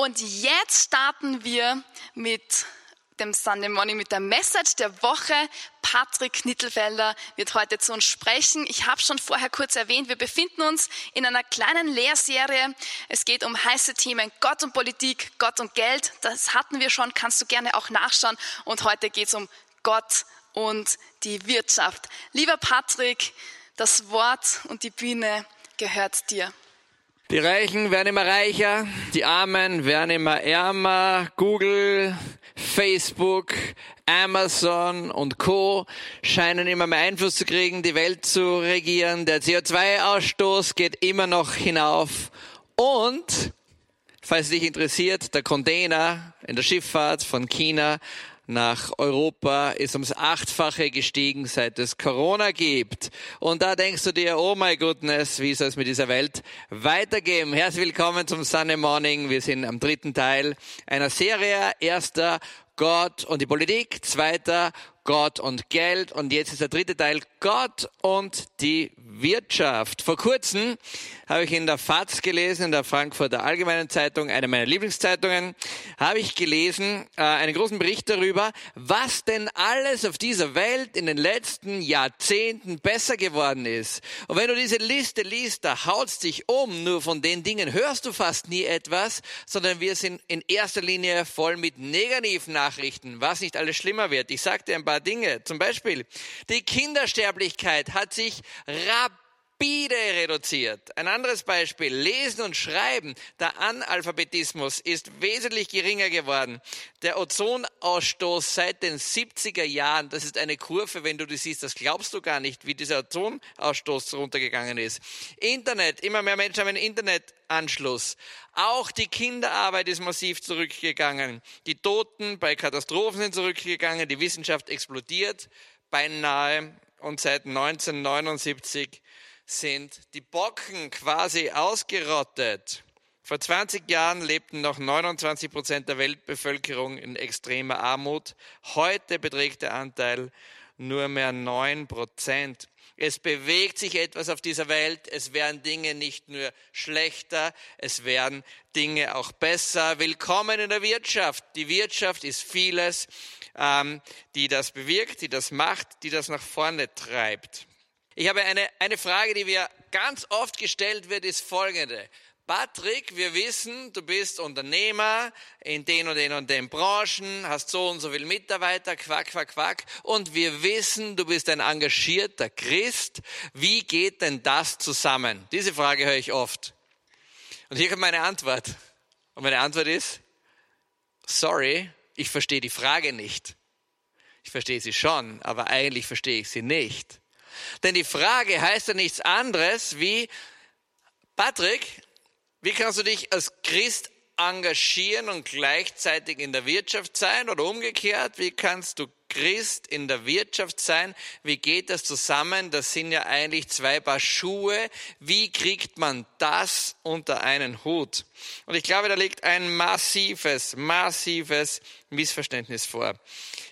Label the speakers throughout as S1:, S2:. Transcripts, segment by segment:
S1: Und jetzt starten wir mit dem Sunday Morning mit der Message der Woche. Patrick Knittelfelder wird heute zu uns sprechen. Ich habe schon vorher kurz erwähnt, wir befinden uns in einer kleinen Lehrserie. Es geht um heiße Themen Gott und Politik, Gott und Geld. Das hatten wir schon, kannst du gerne auch nachschauen. Und heute geht es um Gott und die Wirtschaft. Lieber Patrick, das Wort und die Bühne gehört dir.
S2: Die Reichen werden immer reicher, die Armen werden immer ärmer. Google, Facebook, Amazon und Co. scheinen immer mehr Einfluss zu kriegen, die Welt zu regieren. Der CO2-Ausstoß geht immer noch hinauf. Und, falls dich interessiert, der Container in der Schifffahrt von China nach Europa ist ums Achtfache gestiegen, seit es Corona gibt. Und da denkst du dir, oh my goodness, wie soll es mit dieser Welt weitergehen? Herzlich willkommen zum Sunday Morning. Wir sind am dritten Teil einer Serie. Erster Gott und die Politik. Zweiter Gott und Geld. Und jetzt ist der dritte Teil Gott und die Wirtschaft. Vor kurzem habe ich in der FAZ gelesen, in der Frankfurter Allgemeinen Zeitung, eine meiner Lieblingszeitungen, habe ich gelesen, äh, einen großen Bericht darüber, was denn alles auf dieser Welt in den letzten Jahrzehnten besser geworden ist. Und wenn du diese Liste liest, da haut's dich um. Nur von den Dingen hörst du fast nie etwas, sondern wir sind in erster Linie voll mit negativen Nachrichten, was nicht alles schlimmer wird. Ich sagte ein paar Dinge. Zum Beispiel, die Kindersterblichkeit hat sich rapide reduziert. Ein anderes Beispiel, Lesen und Schreiben. Der Analphabetismus ist wesentlich geringer geworden. Der Ozonausstoß seit den 70er Jahren, das ist eine Kurve, wenn du die siehst, das glaubst du gar nicht, wie dieser Ozonausstoß runtergegangen ist. Internet, immer mehr Menschen haben ein Internet Anschluss. Auch die Kinderarbeit ist massiv zurückgegangen. Die Toten bei Katastrophen sind zurückgegangen. Die Wissenschaft explodiert beinahe. Und seit 1979 sind die Bocken quasi ausgerottet. Vor 20 Jahren lebten noch 29 Prozent der Weltbevölkerung in extremer Armut. Heute beträgt der Anteil nur mehr 9 Prozent. Es bewegt sich etwas auf dieser Welt. Es werden Dinge nicht nur schlechter, es werden Dinge auch besser. Willkommen in der Wirtschaft. Die Wirtschaft ist vieles, ähm, die das bewirkt, die das macht, die das nach vorne treibt. Ich habe eine, eine Frage, die mir ganz oft gestellt wird, ist folgende. Patrick, wir wissen, du bist Unternehmer in den und den und den Branchen, hast so und so viele Mitarbeiter, quack, quack, quack. Und wir wissen, du bist ein engagierter Christ. Wie geht denn das zusammen? Diese Frage höre ich oft. Und hier kommt meine Antwort. Und meine Antwort ist, sorry, ich verstehe die Frage nicht. Ich verstehe sie schon, aber eigentlich verstehe ich sie nicht. Denn die Frage heißt ja nichts anderes wie, Patrick, wie kannst du dich als Christ engagieren und gleichzeitig in der Wirtschaft sein oder umgekehrt? Wie kannst du Christ in der Wirtschaft sein? Wie geht das zusammen? Das sind ja eigentlich zwei Paar Schuhe. Wie kriegt man das unter einen Hut? Und ich glaube, da liegt ein massives, massives Missverständnis vor.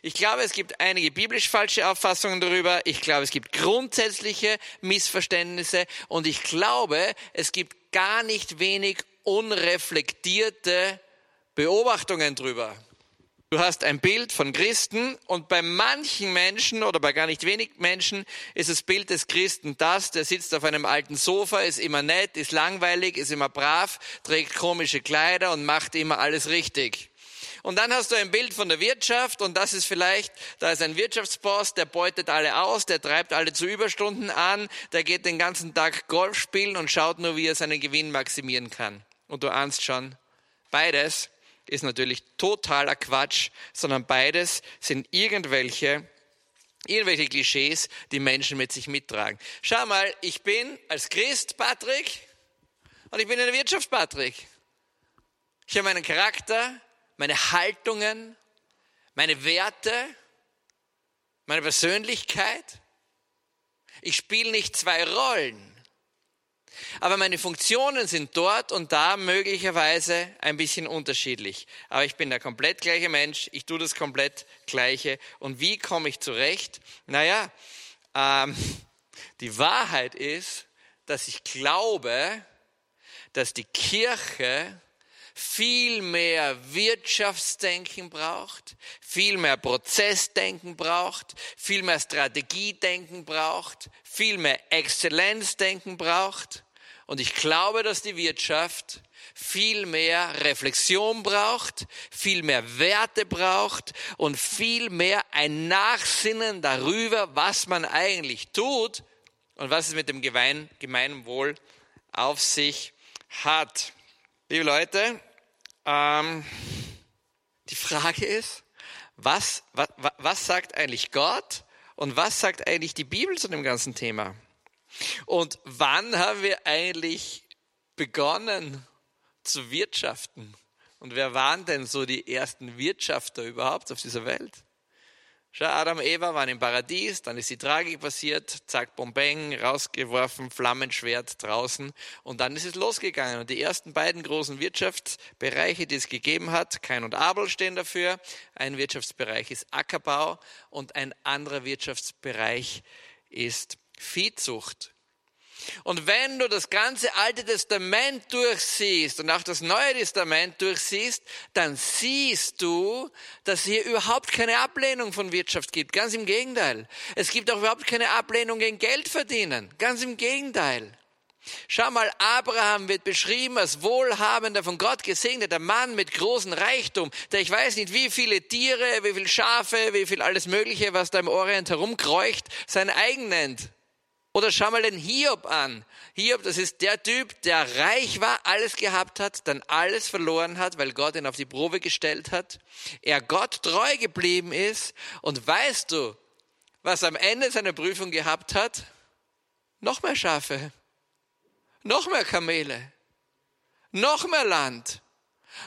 S2: Ich glaube, es gibt einige biblisch falsche Auffassungen darüber. Ich glaube, es gibt grundsätzliche Missverständnisse. Und ich glaube, es gibt gar nicht wenig unreflektierte Beobachtungen drüber. Du hast ein Bild von Christen und bei manchen Menschen oder bei gar nicht wenig Menschen ist das Bild des Christen das, der sitzt auf einem alten Sofa, ist immer nett, ist langweilig, ist immer brav, trägt komische Kleider und macht immer alles richtig. Und dann hast du ein Bild von der Wirtschaft und das ist vielleicht, da ist ein Wirtschaftsboss, der beutet alle aus, der treibt alle zu Überstunden an, der geht den ganzen Tag Golf spielen und schaut nur, wie er seinen Gewinn maximieren kann. Und du ahnst schon, beides ist natürlich totaler Quatsch, sondern beides sind irgendwelche irgendwelche Klischees, die Menschen mit sich mittragen. Schau mal, ich bin als Christ Patrick und ich bin in der Wirtschaft Patrick. Ich habe meinen Charakter, meine Haltungen, meine Werte, meine Persönlichkeit. Ich spiele nicht zwei Rollen. Aber meine Funktionen sind dort und da möglicherweise ein bisschen unterschiedlich. Aber ich bin der komplett gleiche Mensch, ich tue das komplett gleiche. Und wie komme ich zurecht? Naja, ähm, die Wahrheit ist, dass ich glaube, dass die Kirche viel mehr Wirtschaftsdenken braucht, viel mehr Prozessdenken braucht, viel mehr Strategiedenken braucht, viel mehr Exzellenzdenken braucht. Und ich glaube, dass die Wirtschaft viel mehr Reflexion braucht, viel mehr Werte braucht und viel mehr ein Nachsinnen darüber, was man eigentlich tut und was es mit dem Gemeinwohl auf sich hat. Liebe Leute, ähm, die Frage ist, was, was, was sagt eigentlich Gott und was sagt eigentlich die Bibel zu dem ganzen Thema? Und wann haben wir eigentlich begonnen zu wirtschaften? Und wer waren denn so die ersten Wirtschafter überhaupt auf dieser Welt? Schau, Adam und Eva waren im Paradies, dann ist die Tragik passiert, zack, Bombeng, rausgeworfen, Flammenschwert draußen und dann ist es losgegangen. Und die ersten beiden großen Wirtschaftsbereiche, die es gegeben hat, Kain und Abel stehen dafür. Ein Wirtschaftsbereich ist Ackerbau und ein anderer Wirtschaftsbereich ist Viehzucht. Und wenn du das ganze Alte Testament durchsiehst und auch das Neue Testament durchsiehst, dann siehst du, dass hier überhaupt keine Ablehnung von Wirtschaft gibt. Ganz im Gegenteil. Es gibt auch überhaupt keine Ablehnung gegen Geld verdienen. Ganz im Gegenteil. Schau mal, Abraham wird beschrieben als wohlhabender, von Gott gesegneter Mann mit großem Reichtum, der ich weiß nicht, wie viele Tiere, wie viele Schafe, wie viel alles Mögliche, was da im Orient herumkreucht, sein eigen nennt. Oder schau mal den Hiob an. Hiob, das ist der Typ, der reich war, alles gehabt hat, dann alles verloren hat, weil Gott ihn auf die Probe gestellt hat. Er Gott treu geblieben ist. Und weißt du, was am Ende seiner Prüfung gehabt hat? Noch mehr Schafe, noch mehr Kamele, noch mehr Land,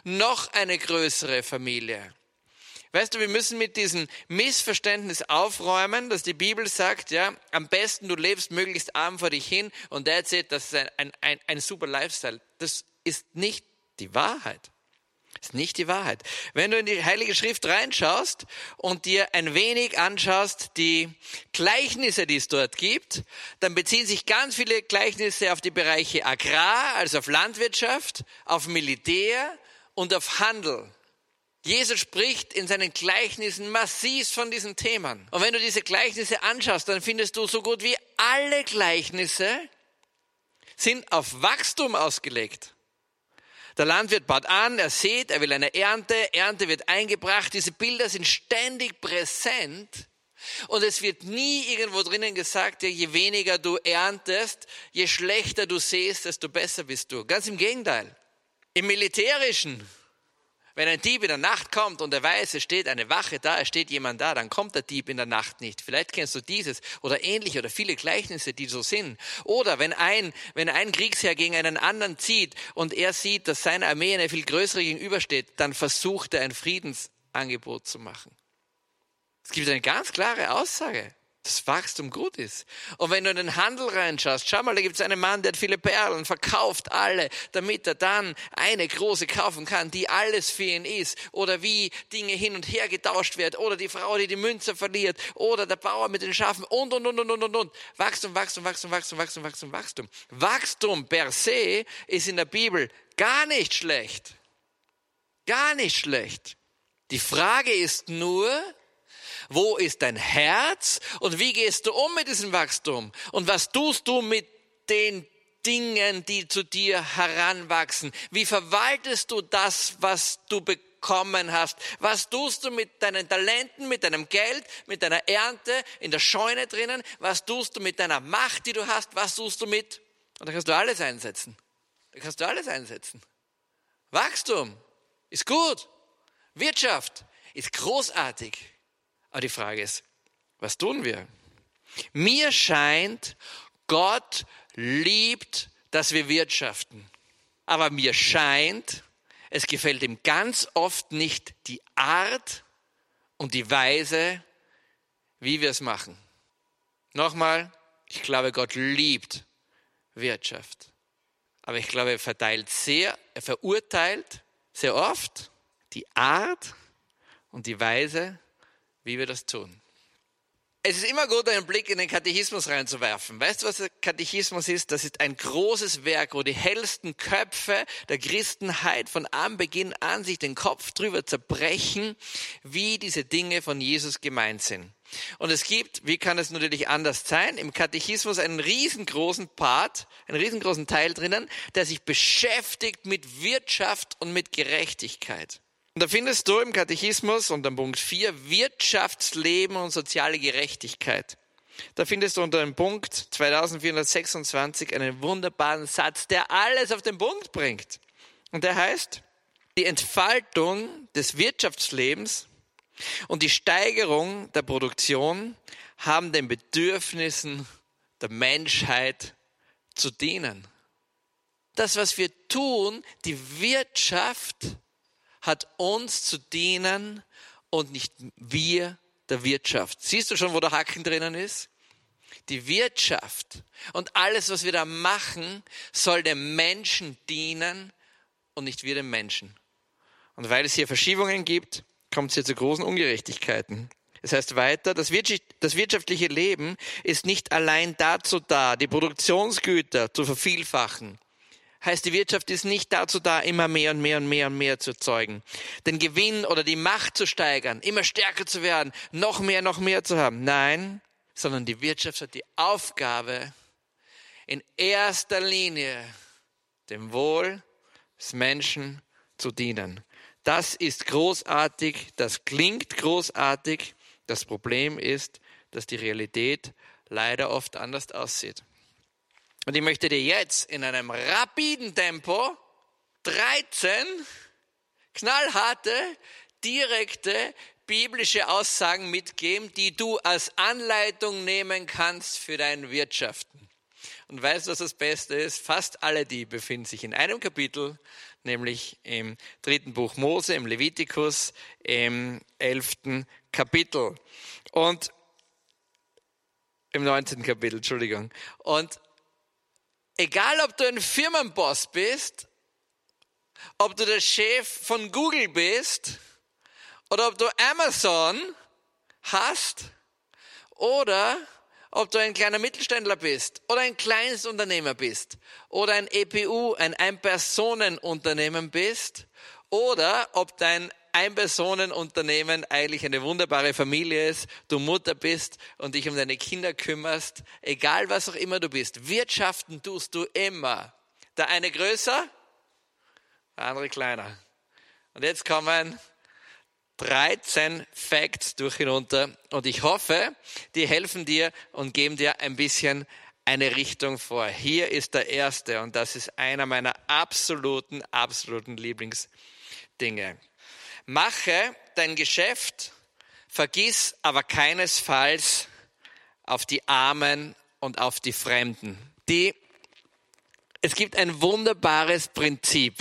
S2: noch eine größere Familie. Weißt du, wir müssen mit diesem Missverständnis aufräumen, dass die Bibel sagt, ja, am besten du lebst möglichst arm vor dich hin und that's it, das ist ein, ein, ein, ein super Lifestyle. Das ist nicht die Wahrheit. Das ist nicht die Wahrheit. Wenn du in die Heilige Schrift reinschaust und dir ein wenig anschaust, die Gleichnisse, die es dort gibt, dann beziehen sich ganz viele Gleichnisse auf die Bereiche Agrar, also auf Landwirtschaft, auf Militär und auf Handel. Jesus spricht in seinen Gleichnissen massiv von diesen Themen. Und wenn du diese Gleichnisse anschaust, dann findest du so gut wie alle Gleichnisse sind auf Wachstum ausgelegt. Der Landwirt baut an, er sät, er will eine Ernte, Ernte wird eingebracht. Diese Bilder sind ständig präsent. Und es wird nie irgendwo drinnen gesagt, je weniger du erntest, je schlechter du säst, desto besser bist du. Ganz im Gegenteil. Im Militärischen wenn ein Dieb in der Nacht kommt und er weiß, es steht eine Wache da, es steht jemand da, dann kommt der Dieb in der Nacht nicht. Vielleicht kennst du dieses oder ähnliche oder viele Gleichnisse, die so sind. Oder wenn ein, wenn ein Kriegsherr gegen einen anderen zieht und er sieht, dass seine Armee eine viel größere gegenübersteht, dann versucht er ein Friedensangebot zu machen. Es gibt eine ganz klare Aussage das Wachstum gut ist. Und wenn du in den Handel reinschaust, schau mal, da gibt es einen Mann, der hat viele Perlen, verkauft alle, damit er dann eine große kaufen kann, die alles für ihn ist. Oder wie Dinge hin und her getauscht werden. Oder die Frau, die die Münze verliert. Oder der Bauer mit den Schafen. Und, und, und, und, und, und, und. Wachstum, Wachstum, Wachstum, Wachstum, Wachstum, Wachstum, Wachstum. Wachstum per se ist in der Bibel gar nicht schlecht. Gar nicht schlecht. Die Frage ist nur, wo ist dein Herz und wie gehst du um mit diesem Wachstum? Und was tust du mit den Dingen, die zu dir heranwachsen? Wie verwaltest du das, was du bekommen hast? Was tust du mit deinen Talenten, mit deinem Geld, mit deiner Ernte in der Scheune drinnen? Was tust du mit deiner Macht, die du hast? Was tust du mit? Und da kannst du alles einsetzen. Da kannst du alles einsetzen. Wachstum ist gut. Wirtschaft ist großartig. Aber die Frage ist, was tun wir? Mir scheint, Gott liebt, dass wir wirtschaften. Aber mir scheint, es gefällt ihm ganz oft nicht die Art und die Weise, wie wir es machen. Nochmal, ich glaube, Gott liebt Wirtschaft. Aber ich glaube, er verteilt sehr, er verurteilt sehr oft die Art und die Weise, wie wir das tun. Es ist immer gut, einen Blick in den Katechismus reinzuwerfen. Weißt du, was der Katechismus ist? Das ist ein großes Werk, wo die hellsten Köpfe der Christenheit von Anbeginn an sich den Kopf drüber zerbrechen, wie diese Dinge von Jesus gemeint sind. Und es gibt, wie kann es natürlich anders sein, im Katechismus einen riesengroßen Part, einen riesengroßen Teil drinnen, der sich beschäftigt mit Wirtschaft und mit Gerechtigkeit. Und da findest du im Katechismus unter Punkt 4 Wirtschaftsleben und soziale Gerechtigkeit. Da findest du unter dem Punkt 2426 einen wunderbaren Satz, der alles auf den Punkt bringt. Und der heißt, die Entfaltung des Wirtschaftslebens und die Steigerung der Produktion haben den Bedürfnissen der Menschheit zu dienen. Das, was wir tun, die Wirtschaft hat uns zu dienen und nicht wir der Wirtschaft. Siehst du schon, wo der Haken drinnen ist? Die Wirtschaft und alles, was wir da machen, soll dem Menschen dienen und nicht wir dem Menschen. Und weil es hier Verschiebungen gibt, kommt es hier zu großen Ungerechtigkeiten. Es heißt weiter, das wirtschaftliche Leben ist nicht allein dazu da, die Produktionsgüter zu vervielfachen heißt, die Wirtschaft ist nicht dazu da, immer mehr und mehr und mehr und mehr zu erzeugen. Den Gewinn oder die Macht zu steigern, immer stärker zu werden, noch mehr, noch mehr zu haben. Nein, sondern die Wirtschaft hat die Aufgabe, in erster Linie dem Wohl des Menschen zu dienen. Das ist großartig, das klingt großartig. Das Problem ist, dass die Realität leider oft anders aussieht. Und ich möchte dir jetzt in einem rapiden Tempo 13 knallharte, direkte biblische Aussagen mitgeben, die du als Anleitung nehmen kannst für dein Wirtschaften. Und weißt du, was das Beste ist? Fast alle die befinden sich in einem Kapitel, nämlich im dritten Buch Mose, im Levitikus, im elften Kapitel. Und im neunzehnten Kapitel, Entschuldigung. Und Egal, ob du ein Firmenboss bist, ob du der Chef von Google bist oder ob du Amazon hast oder ob du ein kleiner Mittelständler bist oder ein kleines Unternehmer bist oder ein EPU, ein Ein-Personen-Unternehmen bist oder ob dein ein-Personen-Unternehmen eigentlich eine wunderbare Familie ist, du Mutter bist und dich um deine Kinder kümmerst, egal was auch immer du bist. Wirtschaften tust du immer. Der eine größer, der andere kleiner. Und jetzt kommen 13 Facts durch hinunter und ich hoffe, die helfen dir und geben dir ein bisschen eine Richtung vor. Hier ist der erste und das ist einer meiner absoluten, absoluten Lieblingsdinge. Mache dein Geschäft, vergiss aber keinesfalls auf die Armen und auf die Fremden. Die, es gibt ein wunderbares Prinzip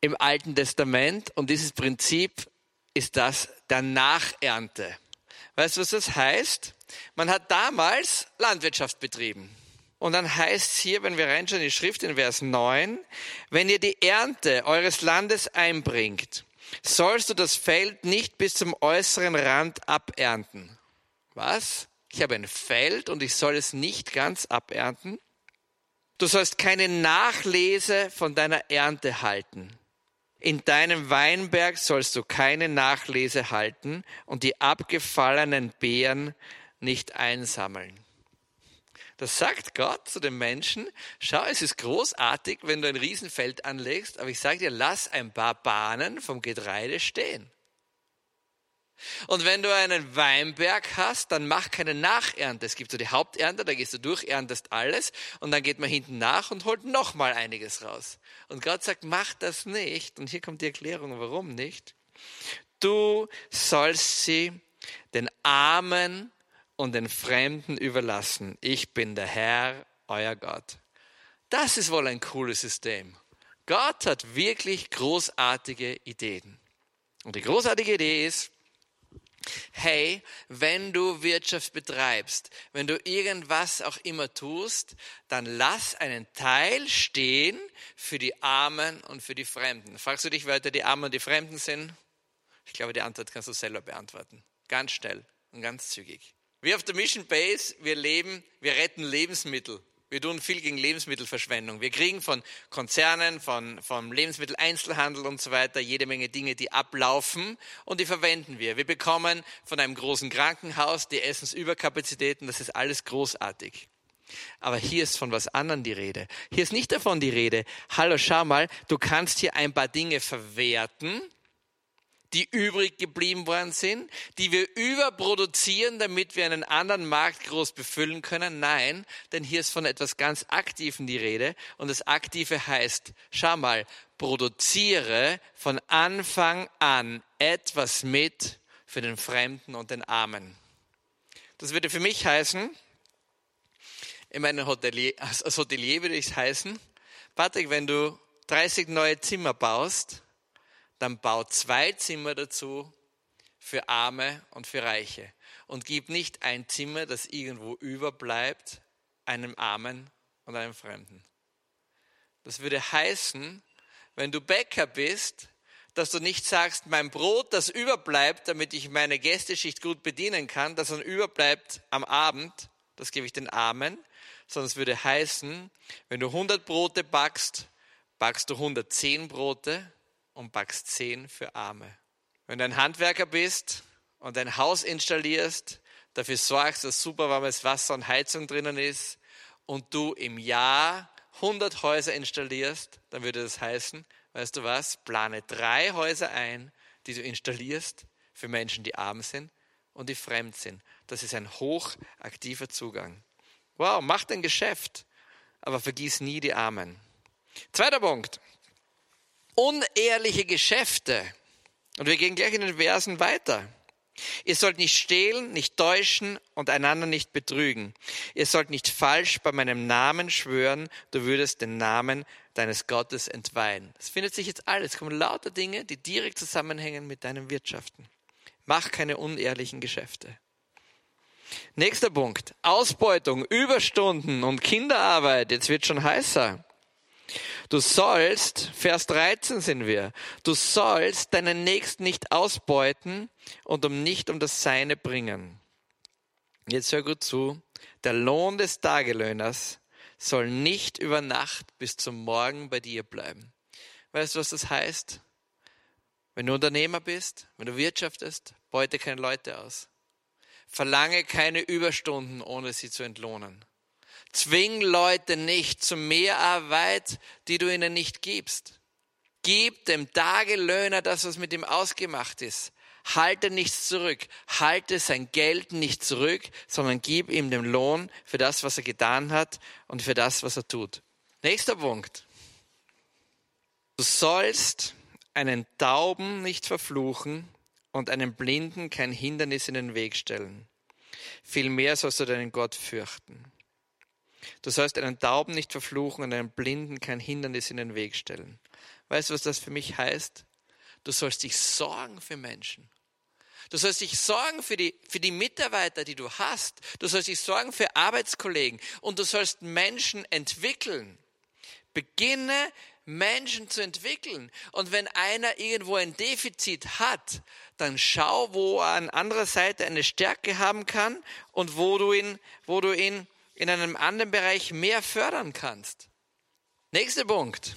S2: im Alten Testament und dieses Prinzip ist das der Nachernte. Weißt du, was das heißt? Man hat damals Landwirtschaft betrieben. Und dann heißt es hier, wenn wir reinschauen in die Schrift in Vers 9, wenn ihr die Ernte eures Landes einbringt, sollst du das Feld nicht bis zum äußeren Rand abernten. Was? Ich habe ein Feld und ich soll es nicht ganz abernten? Du sollst keine Nachlese von deiner Ernte halten. In deinem Weinberg sollst du keine Nachlese halten und die abgefallenen Beeren nicht einsammeln. Das sagt Gott zu den Menschen, schau, es ist großartig, wenn du ein Riesenfeld anlegst, aber ich sage dir, lass ein paar Bahnen vom Getreide stehen. Und wenn du einen Weinberg hast, dann mach keine Nachernte. Es gibt so die Haupternte, da gehst du durch, erntest alles und dann geht man hinten nach und holt nochmal einiges raus. Und Gott sagt, mach das nicht. Und hier kommt die Erklärung, warum nicht. Du sollst sie den Armen und den Fremden überlassen. Ich bin der Herr, euer Gott. Das ist wohl ein cooles System. Gott hat wirklich großartige Ideen. Und die großartige Idee ist, hey, wenn du Wirtschaft betreibst, wenn du irgendwas auch immer tust, dann lass einen Teil stehen für die Armen und für die Fremden. Fragst du dich, wer die Armen und die Fremden sind? Ich glaube, die Antwort kannst du selber beantworten. Ganz schnell. und ganz zügig. Wir auf der Mission Base, wir leben, wir retten Lebensmittel. Wir tun viel gegen Lebensmittelverschwendung. Wir kriegen von Konzernen, von, vom Lebensmitteleinzelhandel und so weiter jede Menge Dinge, die ablaufen und die verwenden wir. Wir bekommen von einem großen Krankenhaus die Essensüberkapazitäten. Das ist alles großartig. Aber hier ist von was anderem die Rede. Hier ist nicht davon die Rede. Hallo, schau mal, du kannst hier ein paar Dinge verwerten die übrig geblieben worden sind, die wir überproduzieren, damit wir einen anderen Markt groß befüllen können. Nein, denn hier ist von etwas ganz Aktiven die Rede. Und das Aktive heißt, schau mal, produziere von Anfang an etwas mit für den Fremden und den Armen. Das würde für mich heißen, in meinem Hotelier, als Hotelier würde ich es heißen, Patrick, wenn du 30 neue Zimmer baust, dann bau zwei Zimmer dazu für Arme und für Reiche. Und gib nicht ein Zimmer, das irgendwo überbleibt, einem Armen und einem Fremden. Das würde heißen, wenn du Bäcker bist, dass du nicht sagst, mein Brot, das überbleibt, damit ich meine Gästeschicht gut bedienen kann, das dann überbleibt am Abend, das gebe ich den Armen, sondern es würde heißen, wenn du 100 Brote backst, backst du 110 Brote und backst zehn für Arme. Wenn du ein Handwerker bist und ein Haus installierst, dafür sorgst, dass super warmes Wasser und Heizung drinnen ist und du im Jahr 100 Häuser installierst, dann würde das heißen, weißt du was, plane drei Häuser ein, die du installierst für Menschen, die arm sind und die fremd sind. Das ist ein hochaktiver Zugang. Wow, mach dein Geschäft, aber vergiss nie die Armen. Zweiter Punkt unehrliche Geschäfte. Und wir gehen gleich in den Versen weiter. Ihr sollt nicht stehlen, nicht täuschen und einander nicht betrügen. Ihr sollt nicht falsch bei meinem Namen schwören, du würdest den Namen deines Gottes entweihen. Es findet sich jetzt alles. Es kommen lauter Dinge, die direkt zusammenhängen mit deinem Wirtschaften. Mach keine unehrlichen Geschäfte. Nächster Punkt. Ausbeutung, Überstunden und Kinderarbeit. Jetzt wird schon heißer. Du sollst, Vers 13 sind wir, du sollst deinen Nächsten nicht ausbeuten und um nicht um das Seine bringen. Jetzt hör gut zu. Der Lohn des Tagelöhners soll nicht über Nacht bis zum Morgen bei dir bleiben. Weißt du, was das heißt? Wenn du Unternehmer bist, wenn du wirtschaftest, beute keine Leute aus. Verlange keine Überstunden, ohne sie zu entlohnen. Zwing Leute nicht zu Mehrarbeit, die du ihnen nicht gibst. Gib dem Tagelöhner das, was mit ihm ausgemacht ist. Halte nichts zurück. Halte sein Geld nicht zurück, sondern gib ihm den Lohn für das, was er getan hat und für das, was er tut. Nächster Punkt. Du sollst einen Tauben nicht verfluchen und einem Blinden kein Hindernis in den Weg stellen. Vielmehr sollst du deinen Gott fürchten. Du sollst einen Tauben nicht verfluchen und einem Blinden kein Hindernis in den Weg stellen. Weißt du, was das für mich heißt? Du sollst dich sorgen für Menschen. Du sollst dich sorgen für die, für die Mitarbeiter, die du hast. Du sollst dich sorgen für Arbeitskollegen. Und du sollst Menschen entwickeln. Beginne Menschen zu entwickeln. Und wenn einer irgendwo ein Defizit hat, dann schau, wo er an anderer Seite eine Stärke haben kann und wo du ihn, wo du ihn in einem anderen Bereich mehr fördern kannst. Nächster Punkt.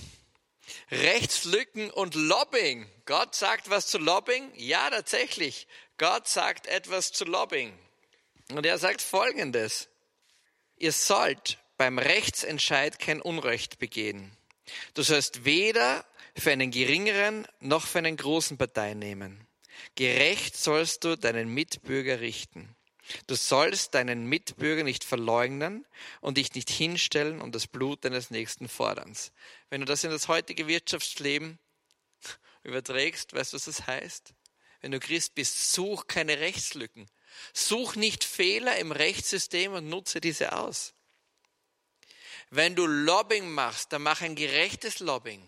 S2: Rechtslücken und Lobbying. Gott sagt was zu Lobbying? Ja, tatsächlich. Gott sagt etwas zu Lobbying. Und er sagt Folgendes. Ihr sollt beim Rechtsentscheid kein Unrecht begehen. Du sollst weder für einen geringeren noch für einen großen Partei nehmen. Gerecht sollst du deinen Mitbürger richten. Du sollst deinen Mitbürger nicht verleugnen und dich nicht hinstellen und das Blut deines Nächsten fordern. Wenn du das in das heutige Wirtschaftsleben überträgst, weißt du, was das heißt? Wenn du Christ bist, such keine Rechtslücken. Such nicht Fehler im Rechtssystem und nutze diese aus. Wenn du Lobbying machst, dann mach ein gerechtes Lobbying.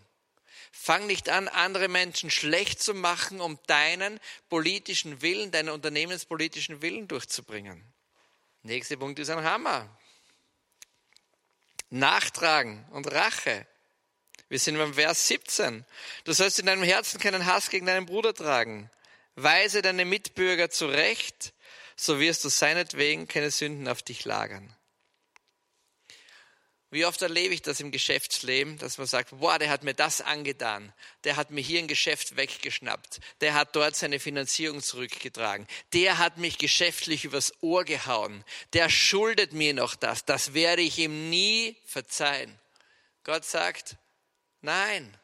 S2: Fang nicht an, andere Menschen schlecht zu machen, um deinen politischen Willen, deinen unternehmenspolitischen Willen durchzubringen. Nächster Punkt ist ein Hammer. Nachtragen und Rache. Wir sind beim Vers 17. Du sollst in deinem Herzen keinen Hass gegen deinen Bruder tragen. Weise deine Mitbürger zurecht, so wirst du seinetwegen keine Sünden auf dich lagern. Wie oft erlebe ich das im Geschäftsleben, dass man sagt, boah, der hat mir das angetan, der hat mir hier ein Geschäft weggeschnappt, der hat dort seine Finanzierung zurückgetragen, der hat mich geschäftlich übers Ohr gehauen, der schuldet mir noch das, das werde ich ihm nie verzeihen. Gott sagt, nein,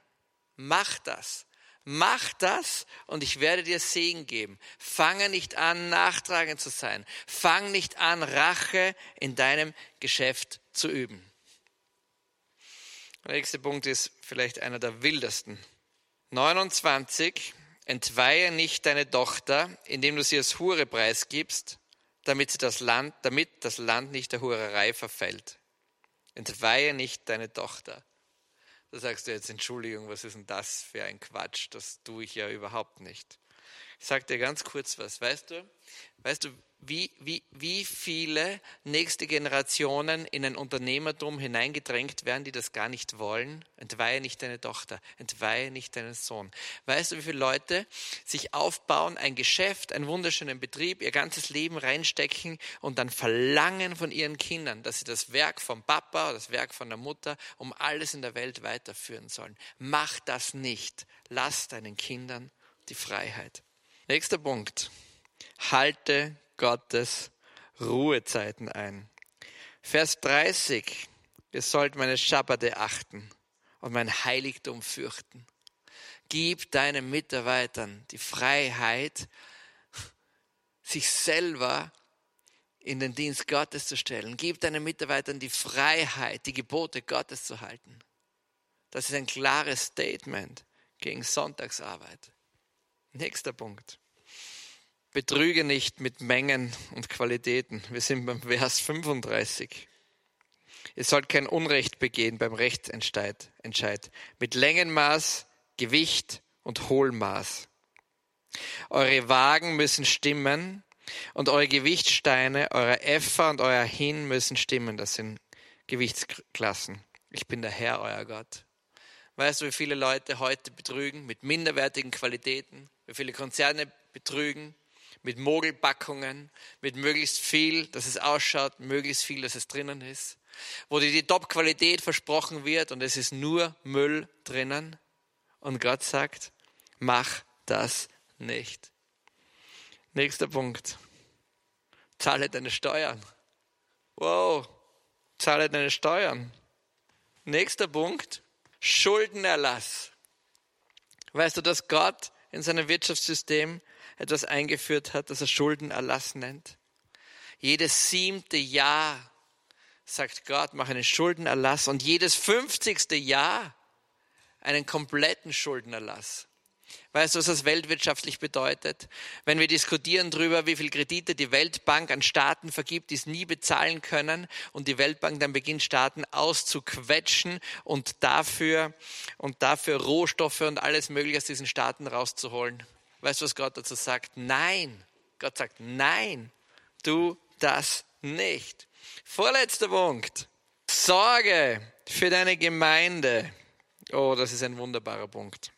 S2: mach das. Mach das und ich werde dir Segen geben. Fange nicht an, nachtragend zu sein. Fang nicht an, Rache in deinem Geschäft zu üben. Der nächste Punkt ist vielleicht einer der wildesten. 29. Entweihe nicht deine Tochter, indem du sie als Hure preisgibst, damit, sie das Land, damit das Land nicht der Hurerei verfällt. Entweihe nicht deine Tochter. Da sagst du jetzt, Entschuldigung, was ist denn das für ein Quatsch? Das tue ich ja überhaupt nicht. Ich sage dir ganz kurz was. Weißt du, weißt du, wie, wie, wie viele nächste Generationen in ein Unternehmertum hineingedrängt werden, die das gar nicht wollen. Entweihe nicht deine Tochter, entweihe nicht deinen Sohn. Weißt du, wie viele Leute sich aufbauen, ein Geschäft, einen wunderschönen Betrieb, ihr ganzes Leben reinstecken und dann verlangen von ihren Kindern, dass sie das Werk vom Papa das Werk von der Mutter um alles in der Welt weiterführen sollen. Mach das nicht. Lass deinen Kindern die Freiheit. Nächster Punkt. Halte Gottes Ruhezeiten ein. Vers 30. Ihr sollt meine Schabbate achten und mein Heiligtum fürchten. Gib deinen Mitarbeitern die Freiheit, sich selber in den Dienst Gottes zu stellen. Gib deinen Mitarbeitern die Freiheit, die Gebote Gottes zu halten. Das ist ein klares Statement gegen Sonntagsarbeit. Nächster Punkt. Betrüge nicht mit Mengen und Qualitäten. Wir sind beim Vers 35. Ihr sollt kein Unrecht begehen beim Rechtsentscheid. Mit Längenmaß, Gewicht und Hohlmaß. Eure Wagen müssen stimmen und eure Gewichtssteine, euer Effer und euer Hin müssen stimmen. Das sind Gewichtsklassen. Ich bin der Herr, euer Gott. Weißt du, wie viele Leute heute betrügen mit minderwertigen Qualitäten? Wie viele Konzerne betrügen mit Mogelpackungen, mit möglichst viel, dass es ausschaut, möglichst viel, dass es drinnen ist, wo dir die Top-Qualität versprochen wird und es ist nur Müll drinnen. Und Gott sagt, mach das nicht. Nächster Punkt. Zahle deine Steuern. Wow, zahle deine Steuern. Nächster Punkt. Schuldenerlass. Weißt du, dass Gott in seinem Wirtschaftssystem etwas eingeführt hat, das er Schuldenerlass nennt. Jedes siebte Jahr sagt Gott, mach einen Schuldenerlass und jedes fünfzigste Jahr einen kompletten Schuldenerlass. Weißt du, was das weltwirtschaftlich bedeutet? Wenn wir diskutieren darüber, wie viel Kredite die Weltbank an Staaten vergibt, die es nie bezahlen können und die Weltbank dann beginnt, Staaten auszuquetschen und dafür, und dafür Rohstoffe und alles Mögliche aus diesen Staaten rauszuholen. Weißt du, was Gott dazu sagt? Nein. Gott sagt, nein, tu das nicht. Vorletzter Punkt. Sorge für deine Gemeinde. Oh, das ist ein wunderbarer Punkt.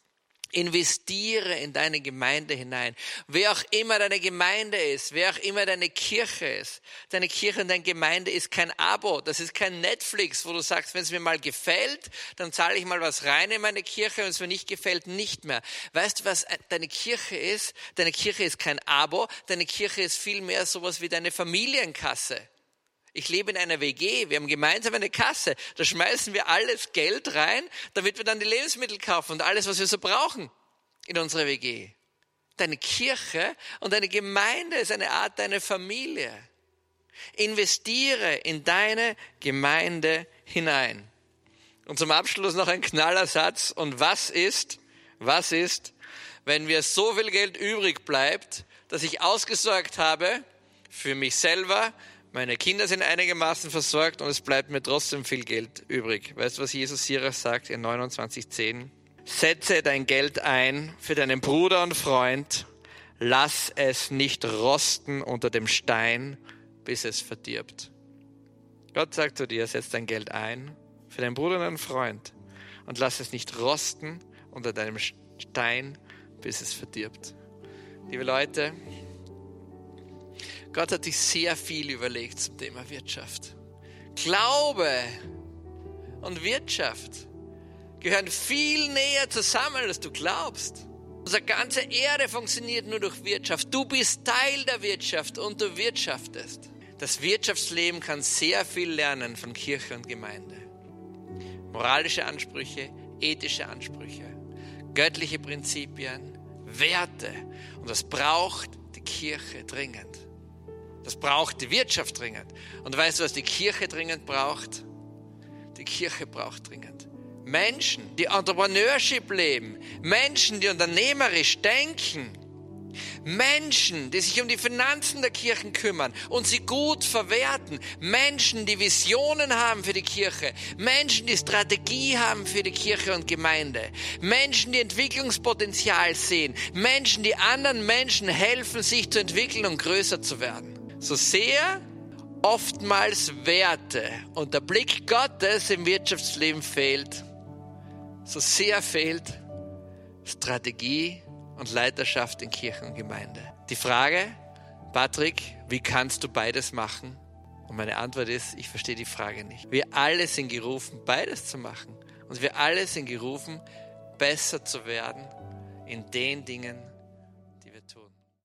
S2: Investiere in deine Gemeinde hinein. Wer auch immer deine Gemeinde ist, wer auch immer deine Kirche ist. Deine Kirche und deine Gemeinde ist kein Abo. Das ist kein Netflix, wo du sagst, wenn es mir mal gefällt, dann zahle ich mal was rein in meine Kirche. Wenn es mir nicht gefällt, nicht mehr. Weißt du, was deine Kirche ist? Deine Kirche ist kein Abo. Deine Kirche ist vielmehr sowas wie deine Familienkasse. Ich lebe in einer WG, wir haben gemeinsam eine Kasse, da schmeißen wir alles Geld rein, damit wir dann die Lebensmittel kaufen und alles, was wir so brauchen in unserer WG. Deine Kirche und deine Gemeinde ist eine Art deine Familie. Investiere in deine Gemeinde hinein. Und zum Abschluss noch ein Knallersatz. Und was ist, was ist, wenn mir so viel Geld übrig bleibt, dass ich ausgesorgt habe für mich selber, meine Kinder sind einigermaßen versorgt und es bleibt mir trotzdem viel Geld übrig. Weißt du, was Jesus hier sagt in 29.10? Setze dein Geld ein für deinen Bruder und Freund. Lass es nicht rosten unter dem Stein, bis es verdirbt. Gott sagt zu dir, setz dein Geld ein für deinen Bruder und deinen Freund und lass es nicht rosten unter deinem Stein, bis es verdirbt. Liebe Leute, Gott hat sich sehr viel überlegt zum Thema Wirtschaft. Glaube und Wirtschaft gehören viel näher zusammen, als du glaubst. Unsere ganze Erde funktioniert nur durch Wirtschaft. Du bist Teil der Wirtschaft und du wirtschaftest. Das Wirtschaftsleben kann sehr viel lernen von Kirche und Gemeinde. Moralische Ansprüche, ethische Ansprüche, göttliche Prinzipien, Werte. Und das braucht die Kirche dringend. Das braucht die Wirtschaft dringend. Und weißt du, was die Kirche dringend braucht? Die Kirche braucht dringend Menschen, die Entrepreneurship leben, Menschen, die unternehmerisch denken, Menschen, die sich um die Finanzen der Kirchen kümmern und sie gut verwerten. Menschen, die Visionen haben für die Kirche. Menschen, die Strategie haben für die Kirche und Gemeinde. Menschen, die Entwicklungspotenzial sehen. Menschen, die anderen Menschen helfen, sich zu entwickeln und größer zu werden. So sehr oftmals Werte und der Blick Gottes im Wirtschaftsleben fehlt, so sehr fehlt Strategie und Leiterschaft in Kirchen und Gemeinde. Die Frage, Patrick, wie kannst du beides machen? Und meine Antwort ist, ich verstehe die Frage nicht. Wir alle sind gerufen, beides zu machen. Und wir alle sind gerufen, besser zu werden in den Dingen,